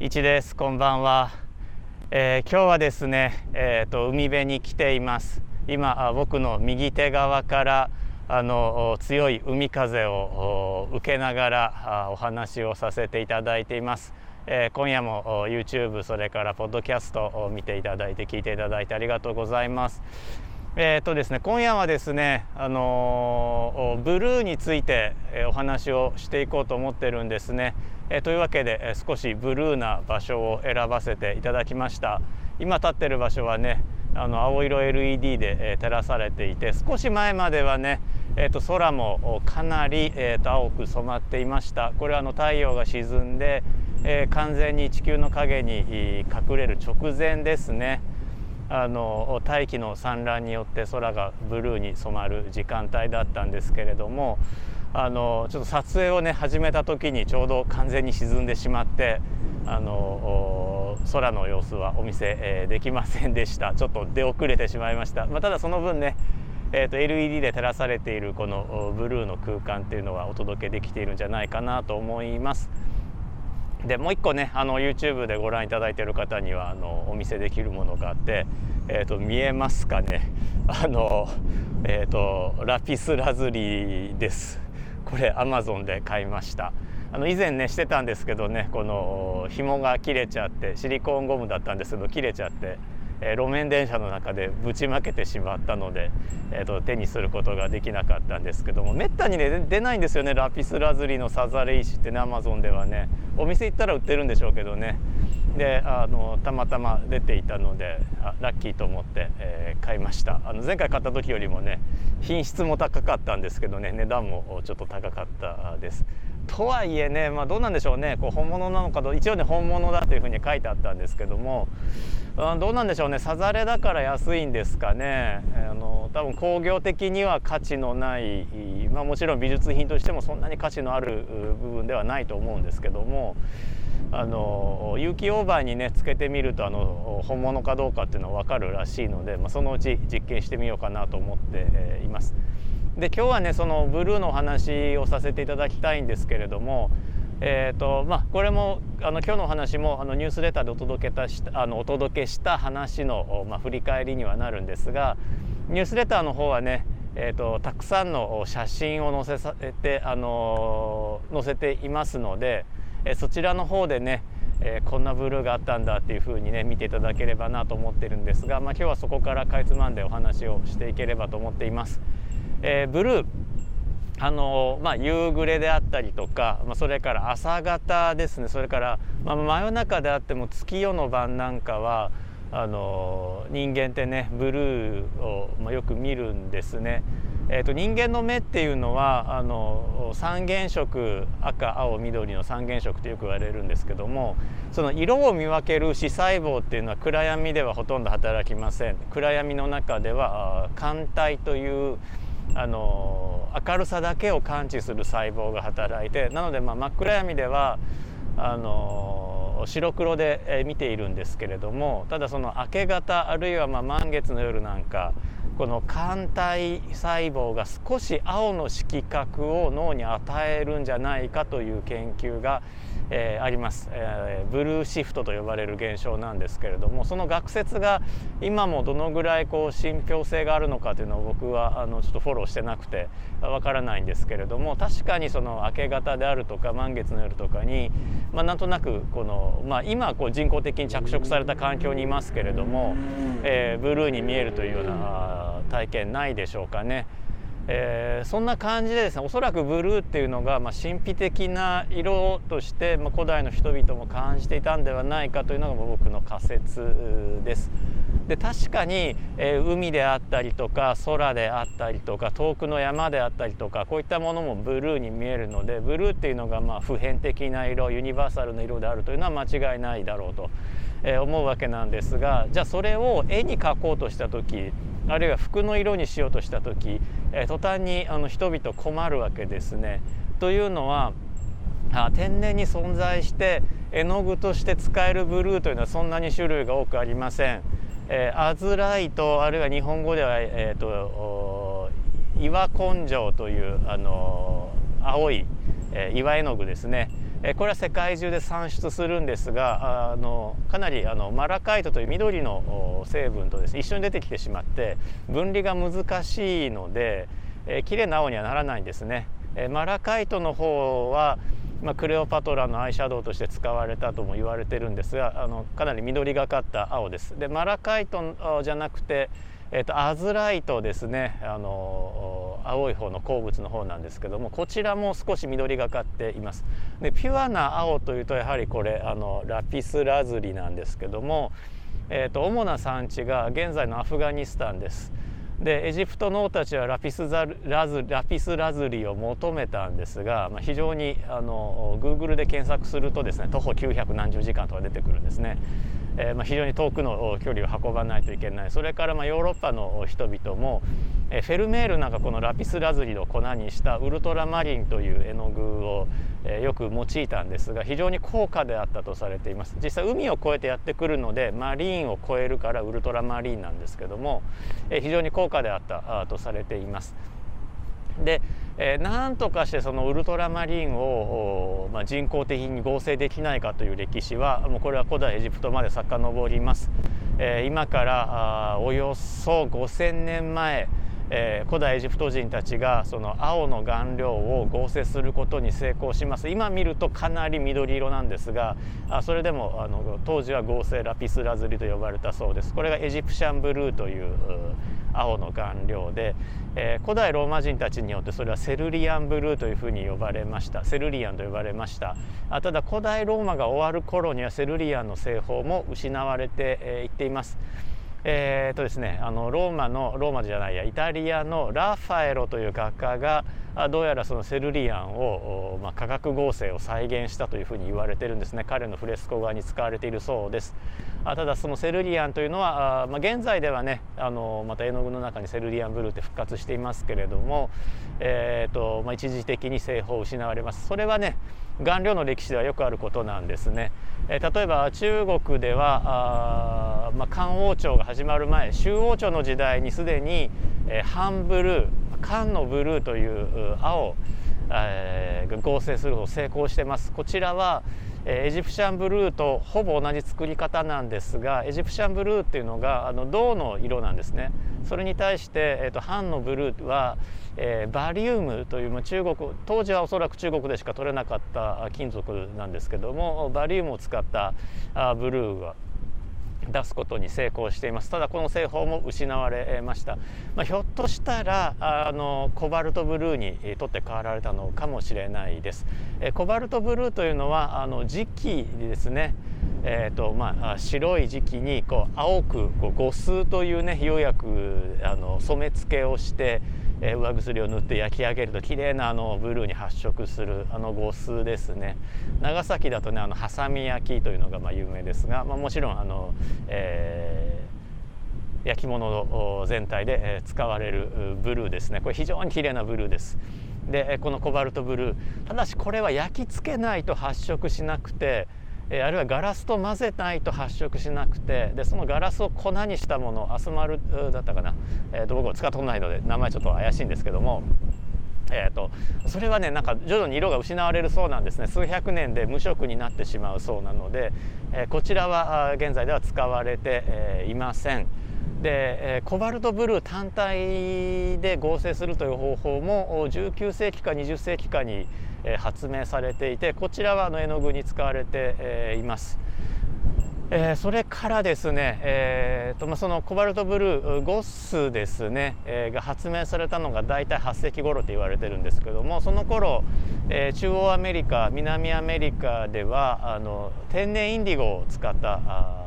一です。こんばんは、えー、今日はですね、えーと、海辺に来ています。今僕の右手側からあの強い海風を受けながらお話をさせていただいています、えー、今夜も YouTube それからポッドキャストを見ていただいて聞いていただいてありがとうございます。えーとですね、今夜はですね、あのブルーについてお話をしていこうと思ってるんですね。え、というわけで少しブルーな場所を選ばせていただきました。今立ってる場所はねあの青色 LED で、え照らされていて少し前まではね、えー、と空もかなり、えー、と青く染まっていました。これはあの太陽が沈んで、えー、完全に地球の影に隠れる直前ですね。あの大気の散乱によって空がブルーに染まる時間帯だったんですけれどもあのちょっと撮影をね始めた時にちょうど完全に沈んでしまってあの空の様子はお見せ、えー、できませんでしたちょっと出遅れてしまいました、まあ、ただその分ねえーと、LED で照らされているこのブルーの空間っていうのはお届けできているんじゃないかなと思います。でもう一個ねあの YouTube でご覧いただいている方にはあのお見せできるものがあって、えーと、見えますかねあの、えーとラピスラズリです。これアマゾンで買いました。あの以前ねしてたんですけどねこの紐が切れちゃってシリコーンゴムだったんですけど切れちゃって、えー、路面電車の中でぶちまけてしまったので、えーと、手にすることができなかったんですけどもめったにね出ないんですよね。ラピスラズリのサザレ石ってねアマゾンではね。お店行ったら売ってるんでしょうけどね。であのたまたま出ていたのであラッキーと思って、えー、買いました。あの前回買った時よりもね品質も高かったんですけどね値段もちょっと高かったです。とはいえね、まあ、どうなんでしょうね。こう本物なのかと一応ね本物だというふうに書いてあったんですけどもどうなんでしょうね。さざれだから安いんですかね。あの多分工業的には価値のない、まあ、もちろん美術品としてもそんなに価値のある部分ではないと思うんですけどもあの有機オーバーにねつけてみるとあの本物かどうかっていうのは分かるらしいので、まあ、そのうち実験してみようかなと思っています。で今日はねそのブルーのお話をさせていただきたいんですけれども、えーとまあ、これもあの今日のお話もあのニュースレターでお届けたしたあのお届けした話の、まあ、振り返りにはなるんですがニュースレターの方はねえーと、たくさんの写真を載せさて、あの載せていますので、えそちらの方でね、えこんなブルーがあったんだっていうふうにね見ていただければなと思ってるんですが、まあ、今日はそこからかいつまんでお話をしていければと思っています。え、ブルーあのまあ、夕暮れであったりとか、まあ、それから朝方ですねそれから、まあ、真夜中であっても月夜の晩なんかはあの人間ってねブルーを、ま、よく見るんですね。えーと、人間の目っていうのはあの三原色赤青緑の三原色ってよく言われるんですけどもその色を見分ける視細胞っていうのは暗闇ではほとんど働きません。暗闇の中では肝体というあの明るさだけを感知する細胞が働いてなので、まあ、真っ暗闇ではあの白黒で見ているんですけれどもただその明け方あるいはま満月の夜なんかこの肝体細胞が少し青の色覚を脳に与えるんじゃないかという研究が、えー、あります、えー、ブルーシフトと呼ばれる現象なんですけれどもその学説が今もどのぐらいこう信憑性があるのかというのを僕はあのちょっとフォローしてなくてわからないんですけれども確かにその明け方であるとか満月の夜とかに、まあ、なんとなくこの、まあ、今こう人工的に着色された環境にいますけれども、えー、ブルーに見えるというような体験ないでしょうかね。えー、そんな感じでですねおそらくブルーっていうのが、まあ、神秘的な色として、まあ、古代の人々も感じていたんではないかというのが僕の仮説です。で確かに、えー、海であったりとか空であったりとか遠くの山であったりとかこういったものもブルーに見えるのでブルーっていうのがまあ普遍的な色ユニバーサルな色であるというのは間違いないだろうと、えー、思うわけなんですがじゃあそれを絵に描こうとした時あるいは服の色にしようとした時、え途端にあの人々困るわけですね。というのはあ天然に存在して絵の具として使えるブルーというのはそんなに種類が多くありません。えー、アズライトあるいは日本語では、えーと、岩根性というあの青い、えー、岩絵の具ですねえこれは世界中で産出するんですがあのかなりあのマラカイトという緑の成分とです、ね、一緒に出てきてしまって分離が難しいので、えー、綺麗な青にはならないんですね。え、マラカイトの方はまあ、クレオパトラのアイシャドウとして使われたとも言われてるんですがあのかなり緑がかった青です。でマラカイトじゃなくてえーと、アズライトですねあの青い方の鉱物の方なんですけどもこちらも少し緑がかっていますでピュアな青というとやはりこれあのラピスラズリなんですけども、えーと、主な産地が現在のアフガニスタンですでエジプトの王たちはラピスザラズラピスラズリを求めたんですが、まあ、非常にあの Google で検索するとですね徒歩900何十時間とか出てくるんですね。えー、まあ、非常に遠くの距離を運ばないといけないそれからまヨーロッパの人々も、え、フェルメールなんかこのラピスラズリの粉にしたウルトラマリンという絵の具を、え、よく用いたんですが非常に高価であったとされています実際海を越えてやってくるのでマリーンを越えるからウルトラマリンなんですけども、え非常に高価であったとされています。で、えー、なんとかしてそのウルトラマリンを、まあ、人工的に合成できないかという歴史はもうこれは古代エジプトまで遡ります。えー、今からおよそ5,000年前えー、古代エジプト人たちがその青の顔料を合成することに成功します今見るとかなり緑色なんですがあそれでもあの当時は合成ラピスラズリと呼ばれたそうですこれがエジプシャンブルーという青の顔料で、えー、古代ローマ人たちによってそれはセルリアンブルーというふうに呼ばれました。セルリアンと呼ばれました。あただ古代ローマが終わる頃にはセルリアンの製法も失われてい、えー、っています。えーとですね、あのローマのローマじゃないやイタリアのラファエロという画家がどうやらそのセルリアンを、まあ、化学合成を再現したというふうに言われてるんですね。彼のフレスコ画に使われているそうです。あただそのセルリアンというのはあ、まあ、現在ではねあのまた絵の具の中にセルリアンブルーって復活していますけれども、えーとまあ、一時的に製法を失われます。それはね顔料の歴史ではよくあることなんですね、えー、例えば中国ではあ、まあ、漢王朝が始まる前周王朝の時代にすでに、えー、半ブルー缶のブルーという青、えー、合成すると成功してます。こちらはエジプシャンブルーとほぼ同じ作り方なんですがエジプシャンブルーっていうのがあの銅の色なんですね。それに対して、えーと、半のブルーは、えー、バリウムという中国当時はおそらく中国でしか取れなかった金属なんですけどもバリウムを使ったあブルーが出すことに成功しています。ただこの製法も失われました、まあ、ひょっとしたらあのコバルトブルーに取って代わられたのかもしれないです。えコバルトブルーというのはあの磁気ですね。えーとまあ、白い時期にこう青くこう五数というね釉薬あの染め付けをしてえ上薬を塗って焼き上げると綺麗なあなブルーに発色するあの呉須ですね。長崎だとねあのハサミ焼きというのがまあ有名ですが、まあ、もちろんあの、えー、焼き物全体で使われるブルーですね。これ非常に綺麗なブルーです。でこのコバルトブルー。ただしこれは焼き付けないと発色しなくてえあるいはガラスと混ぜないと発色しなくてでそのガラスを粉にしたものアスマルだったかな、えー、と僕は使ったことないので名前ちょっと怪しいんですけども。えーと、それはねなんか徐々に色が失われるそうなんですね数百年で無色になってしまうそうなので、えー、こちらは現在では使われて、えー、いません。で、コバルトブルー単体で合成するという方法も19世紀か20世紀かに、発明されていてこちらはの絵の具に使われて、います。え、それからですね、えとまあ、そのコバルトブルーゴスですね、え、が発明されたのが大体8世紀頃と言われてるんですけどもその頃、え、中央アメリカ南アメリカではあの天然インディゴを使った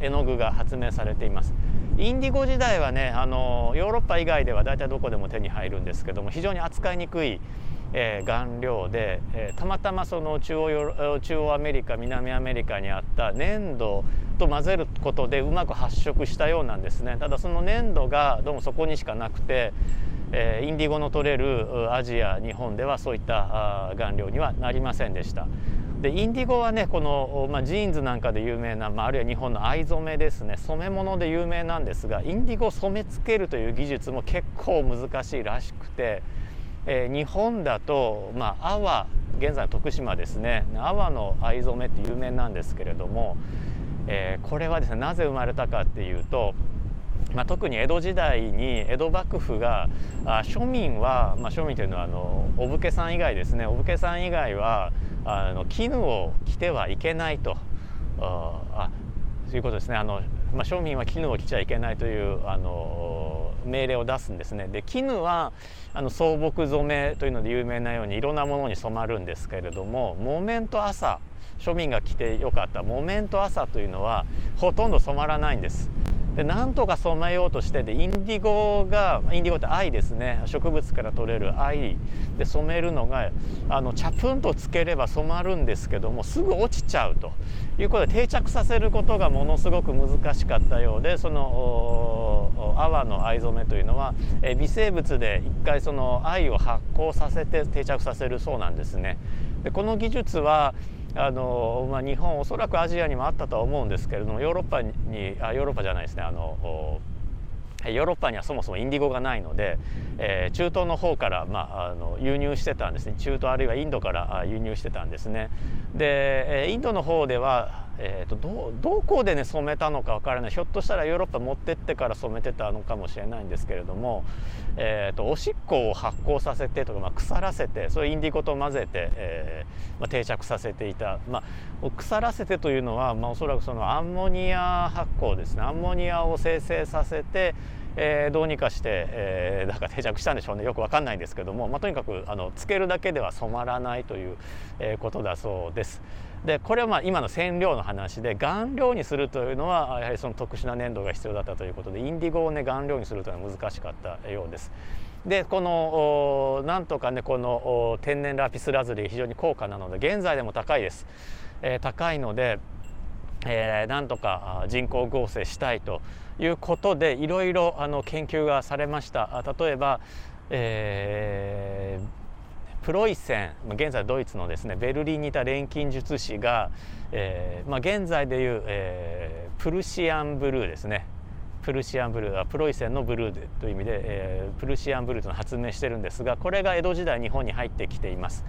絵の具が発明されています。インディゴ時代はねあのヨーロッパ以外では大体どこでも手に入るんですけども非常に扱いにくいえー、顔料で、えー、たまたまその中央中央アメリカ南アメリカにあった粘土と混ぜることでうまく発色したようなんですねただその粘土がどうもそこにしかなくて、えー、インディゴの取れるアジア日本ではそういった顔料にはなりませんでした。でインディゴはねこの、まあ、ジーンズなんかで有名な、まあ、あるいは日本の藍染めですね染め物で有名なんですがインディゴを染め付けるという技術も結構難しいらしくて。えー、日本だと、まあ、阿波現在の徳島ですね阿波の藍染めって有名なんですけれども、えー、これはですねなぜ生まれたかっていうと、まあ、特に江戸時代に江戸幕府があ庶民は、まあ、庶民というのはあのお武家さん以外ですねお武家さん以外はあの絹を着てはいけないとあということですねあの、まあ、庶民は絹を着ちゃいけないというあの命令を出すんですね。で絹はあの草木染めというので有名なようにいろんなものに染まるんですけれども木綿と朝庶民が着てよかった木綿と朝というのはほとんど染まらないんです。でなんとか染めようとしてでインディゴがインディゴって藍ですね。植物から取れる藍。で染めるのがあの茶粉とつければ染まるんですけどもすぐ落ちちゃうと。いうことで定着させることがものすごく難しかったようでその泡の藍染めというのは微生物で一回その藍を発酵させて定着させるそうなんですね。でこの技術はあの、まあ、日本おそらくアジアにもあったとは思うんですけれどもヨーロッパにあヨーロッパじゃないですねあのヨーロッパにはそもそもインディゴがないので、えー、中東の方から、まあ、あの輸入してたんですね中東あるいはインドから輸入してたんですね。でインドの方ではえーと、どどこでね染めたのか分からない。ひょっとしたらヨーロッパ持ってってから染めてたのかもしれないんですけれども、えーと、おしっこを発酵させてとか、まあ、腐らせてそういうインディゴと混ぜて、えーまあ、定着させていた、まあ、腐らせてというのは、まあ、おそらくそのアンモニア発酵ですね。アンモニアを生成させてえー、どうにかして、えー、だか定着したんでしょうね。よくわかんないんですけども、まあ、とにかくあのつけるだけでは染まらないという、えー、ことだそうです。でこれはまあ今の染料の話で顔料にするというのはやはりその特殊な粘土が必要だったということでインディゴをね顔料にするというのは難しかったようです。でこのなんとかねこの天然ラピスラズリ非常に高価なので現在でも高いです。えー、高いので、えー、なんとか人工合成したいということでいろいろあの研究がされました。例えば、えープロイセン現在ドイツのですねベルリンにいた錬金術師が、えーまあ、現在でいう、えー、プルシアンブルーですねプルシアンブルーはプロイセンのブルーという意味で、えー、プルシアンブルーというのを発明してるんですがこれが江戸時代日本に入ってきています。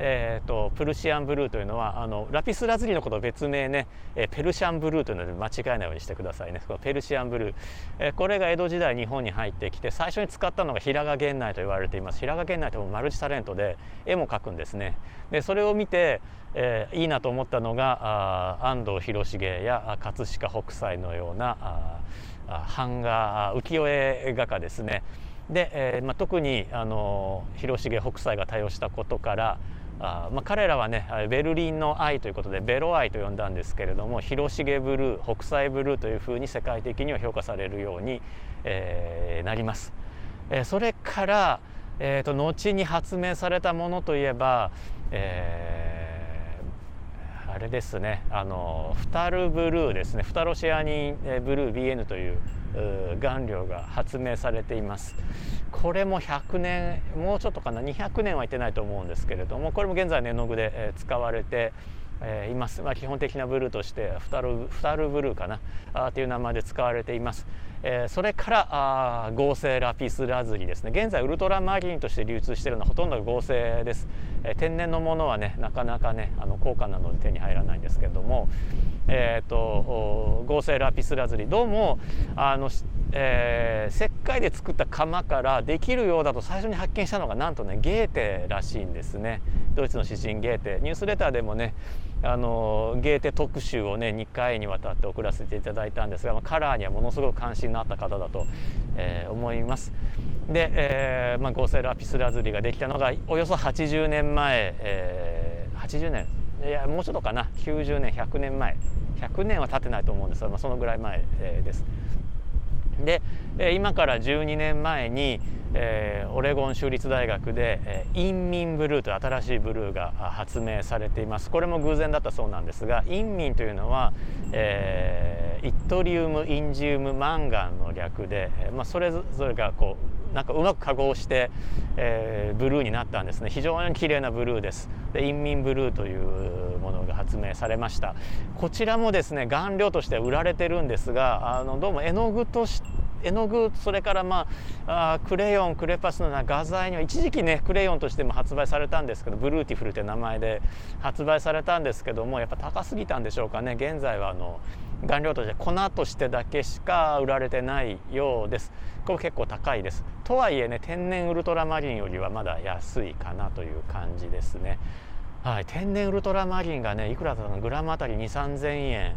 えーと、プルシアンブルーというのはあのラピスラズリのこと別名ね、えー、ペルシャンブルーというので間違えないようにしてくださいね。このペルシアンブルー、えー、これが江戸時代日本に入ってきて最初に使ったのが平賀源内と言われています。平賀源内ともマルチタレントで絵も描くんですね。でそれを見て、えー、いいなと思ったのが安藤広重や葛飾北斎のような版画浮世絵画家ですね。で、えーまあ、特にあの広重北斎が多用したことからあまあ、彼らはねベルリンの愛ということでベロ愛と呼んだんですけれども広重ブルー北斎ブルーというふうに世界的には評価されるように、えー、なります。えー、それから、えーと、後に発明されたものといえば、えー、あれですね。あのフタルブルーですね。フタロシアニンブルー BN という顔料が発明されています。これも100年もうちょっとかな？200年はいってないと思うんですけれどもこれも現在の絵の具で使われています、まあ、基本的なブルーとしてフタルフタルブルーかな。あという名前で使われています、えー、それからあ合成ラピスラズリですね。現在ウルトラマリンとして流通しているのはほとんど合成です、えー、天然のものはねなかなかねあの高価なので手に入らないんですけれども、えーと、合成ラピスラズリ。どうもあの、えー、石灰で作った窯からできるようだと最初に発見したのがなんとねゲーテらしいんですねドイツの詩人ゲーテニュースレターでもねあのゲーテ特集をね2回にわたって送らせていただいたんですが、まあ、カラーにはものすごく関心のあった方だと、えー、思います。で、えーまあ、合成ラピスラズリができたのがおよそ80年前、えー、80年いやもうちょっとかな90年100年前100年は経ってないと思うんですが、まあ、そのぐらい前、えー、です。で今から12年前に、えー、オレゴン州立大学で、えー、インミンブルーという新しいブルーが発明されています。これも偶然だったそうなんですがインミンというのは、えー、イットリウムインジウムマンガンの略で、えまあ、それぞれがこうなんかうまく化合して、えー、ブルーになったんですね。非常に綺麗なブルーです。でインミンブルーというものが発明されました。こちらもですね顔料として売られてるんですがあのどうも絵の具として絵の具それからまああクレヨンクレパスのような画材には一時期ねクレヨンとしても発売されたんですけどブルーティフルという名前で発売されたんですけどもやっぱ高すぎたんでしょうかね。現在はあの顔料として粉としてだけしか売られてないようです。これ結構高いです。とはいえね天然ウルトラマリンよりはまだ安いかなという感じですね。はい、天然ウルトラマリンがねいくらだったのグラムあたり2 3 0 0 0円、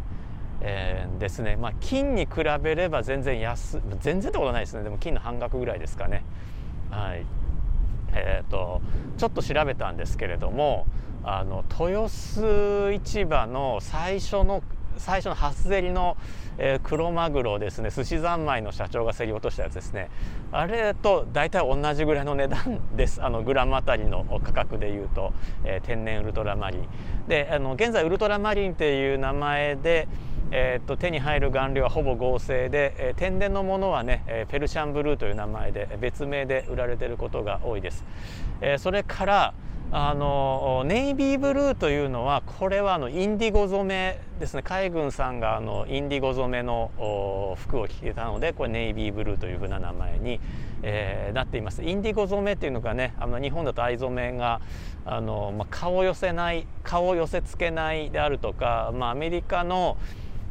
えー、ですね。まあ金に比べれば全然安全然ってことないですね。でも金の半額ぐらいですかね。はい。えーと、ちょっと調べたんですけれどもあの豊洲市場の最初の最初の初競りの、えー、黒マグロですね寿司三昧の社長が競り落としたやつですね。あれと大体同じぐらいの値段です。あのグラムあたりの価格でいうと、えー、天然ウルトラマリン。であの現在ウルトラマリンっていう名前でえー、と手に入る顔料はほぼ合成で、えー、天然のものはね、えー、ペルシャンブルーという名前で別名で売られていることが多いです。えー、それからあのネイビーブルーというのはこれはあのインディゴ染めですね。海軍さんがあのインディゴ染めの服を着てたのでこれネイビーブルーというふうな名前に、えー、なっています。インディゴ染めっていうのがねあの日本だと藍染めがあの、まあ、顔を寄せない顔を寄せ付けないであるとか、まあ、アメリカの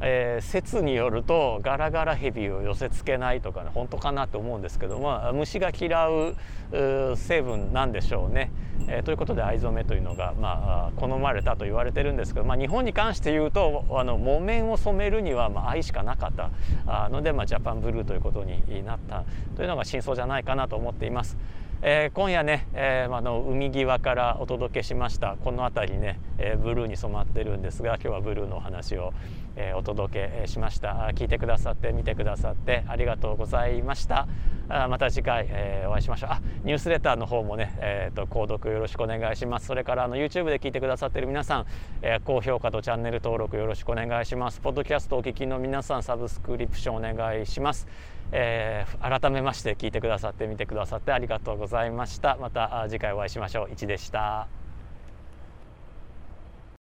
えー、説によるとガラガラヘビを寄せ付けないとかね本当かなと思うんですけども虫が嫌う成分なんでしょうね。えー、ということで藍染めというのが、まあ、好まれたと言われてるんですけど、まあ、日本に関して言うとあの木綿を染めるには、まあ、藍しかなかったので、まあ、ジャパンブルーということになったというのが真相じゃないかなと思っています。えー、今夜ね、えー、あの海際からお届けしましたこの辺りね、えー、ブルーに染まってるんですが今日はブルーのお話を、えー、お届けしました。聞いてくださって見てくださってありがとうございました。あまた次回、えー、お会いしましょう。あニュースレターの方もね、えーと、購読よろしくお願いします。それからあの YouTube で聞いてくださってる皆さん、えー、高評価とチャンネル登録よろしくお願いします。ポッドキャストお聞きの皆さんサブスクリプションお願いします。えー、改めまして聞いてくださって見てくださってありがとうございました。また次回お会いしましょう。1でした。